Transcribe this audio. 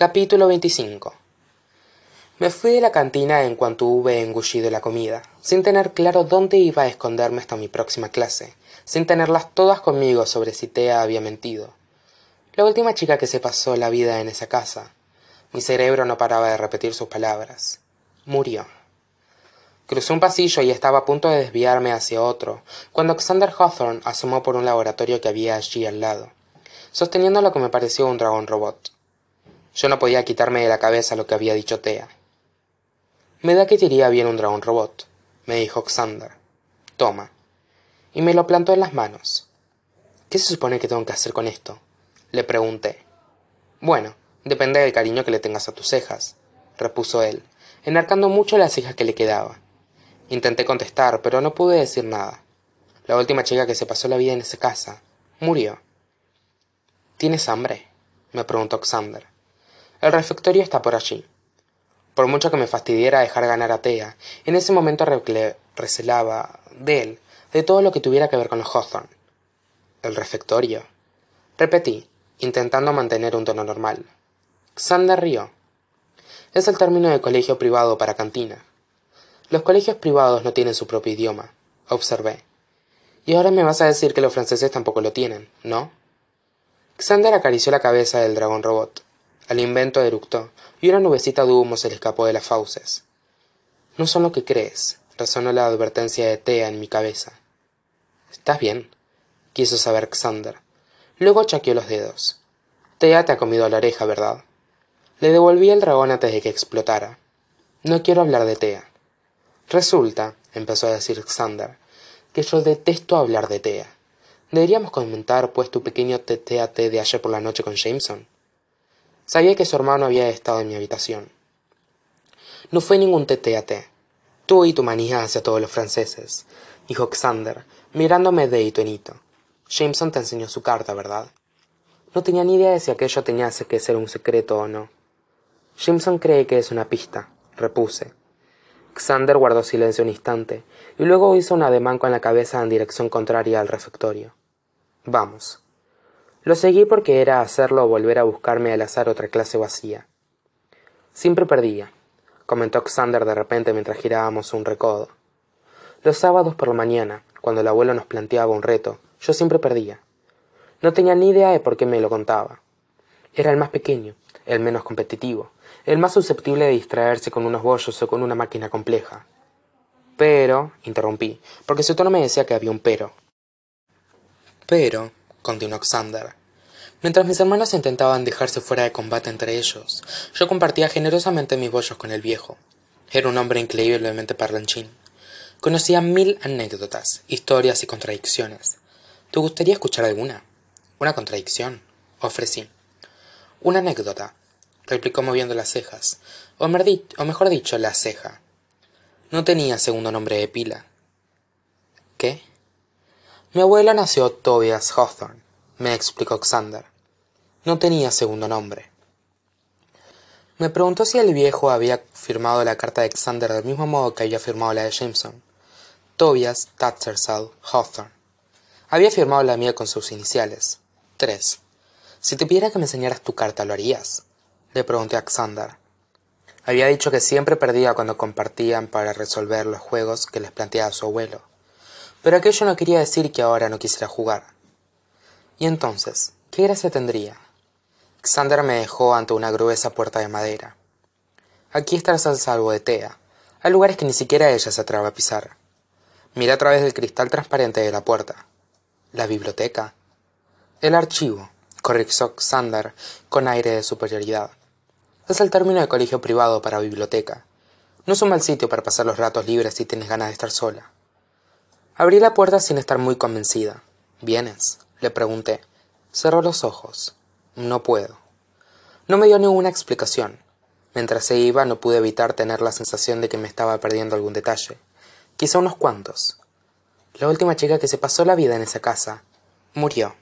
Capítulo 25 Me fui de la cantina en cuanto hube engullido la comida, sin tener claro dónde iba a esconderme hasta mi próxima clase, sin tenerlas todas conmigo sobre si Tea había mentido. La última chica que se pasó la vida en esa casa. Mi cerebro no paraba de repetir sus palabras. Murió. Crucé un pasillo y estaba a punto de desviarme hacia otro, cuando Xander Hawthorne asomó por un laboratorio que había allí al lado, sosteniendo lo que me pareció un dragón robot. Yo no podía quitarme de la cabeza lo que había dicho Tea. Me da que te iría bien un dragón robot, me dijo Xander. Toma. Y me lo plantó en las manos. ¿Qué se supone que tengo que hacer con esto? Le pregunté. Bueno, depende del cariño que le tengas a tus cejas, repuso él, enarcando mucho las cejas que le quedaba. Intenté contestar, pero no pude decir nada. La última chica que se pasó la vida en esa casa murió. ¿Tienes hambre? me preguntó Xander. El refectorio está por allí. Por mucho que me fastidiara dejar ganar a Tea, en ese momento recelaba de él, de todo lo que tuviera que ver con los Hawthorne. El refectorio. Repetí, intentando mantener un tono normal. Xander rió. Es el término de colegio privado para cantina. Los colegios privados no tienen su propio idioma, observé. Y ahora me vas a decir que los franceses tampoco lo tienen, ¿no? Xander acarició la cabeza del dragón robot. El invento eructó, y una nubecita de humo se le escapó de las fauces. No son lo que crees, resonó la advertencia de Tea en mi cabeza. ¿Estás bien? quiso saber Xander. Luego chaqueó los dedos. Tea te ha comido la oreja, ¿verdad? Le devolví el dragón antes de que explotara. No quiero hablar de Tea. Resulta, empezó a decir Xander, que yo detesto hablar de Tea. Deberíamos comentar, pues, tu pequeño tete a de ayer por la noche con Jameson. Sabía que su hermano había estado en mi habitación. No fue ningún tete a Tú y tu manía hacia todos los franceses, dijo Xander, mirándome de hito en hito. Jameson te enseñó su carta, ¿verdad? No tenía ni idea de si aquello tenía que ser un secreto o no. Jameson cree que es una pista, repuse. Xander guardó silencio un instante y luego hizo un ademán con la cabeza en dirección contraria al refectorio. Vamos. Lo seguí porque era hacerlo o volver a buscarme al azar otra clase vacía. Siempre perdía, comentó Xander de repente mientras girábamos un recodo. Los sábados por la mañana, cuando el abuelo nos planteaba un reto, yo siempre perdía. No tenía ni idea de por qué me lo contaba. Era el más pequeño, el menos competitivo, el más susceptible de distraerse con unos bollos o con una máquina compleja. Pero, interrumpí, porque su tono me decía que había un pero. Pero, continuó Xander. Mientras mis hermanos intentaban dejarse fuera de combate entre ellos, yo compartía generosamente mis bollos con el viejo. Era un hombre increíblemente parlanchín. Conocía mil anécdotas, historias y contradicciones. ¿Te gustaría escuchar alguna? Una contradicción, ofrecí. Una anécdota, replicó moviendo las cejas, o, o mejor dicho, la ceja. No tenía segundo nombre de pila. ¿Qué? Mi abuela nació Tobias Hawthorne, me explicó Xander. No tenía segundo nombre. Me preguntó si el viejo había firmado la carta de Xander del mismo modo que había firmado la de Jameson. Tobias Tattersall Hawthorne. Había firmado la mía con sus iniciales. Tres. Si te pidiera que me enseñaras tu carta, ¿lo harías? Le pregunté a Xander. Había dicho que siempre perdía cuando compartían para resolver los juegos que les planteaba su abuelo pero aquello no quería decir que ahora no quisiera jugar. Y entonces, ¿qué gracia tendría? Xander me dejó ante una gruesa puerta de madera. Aquí estás al salvo de Tea. Hay lugares que ni siquiera ella se atreve a pisar. Mira a través del cristal transparente de la puerta. La biblioteca. El archivo, corrigió Xander con aire de superioridad. Es el término de colegio privado para biblioteca. No es un mal sitio para pasar los ratos libres si tienes ganas de estar sola. Abrí la puerta sin estar muy convencida. ¿Vienes? le pregunté. Cerró los ojos. No puedo. No me dio ninguna explicación. Mientras se iba no pude evitar tener la sensación de que me estaba perdiendo algún detalle. Quizá unos cuantos. La última chica que se pasó la vida en esa casa murió.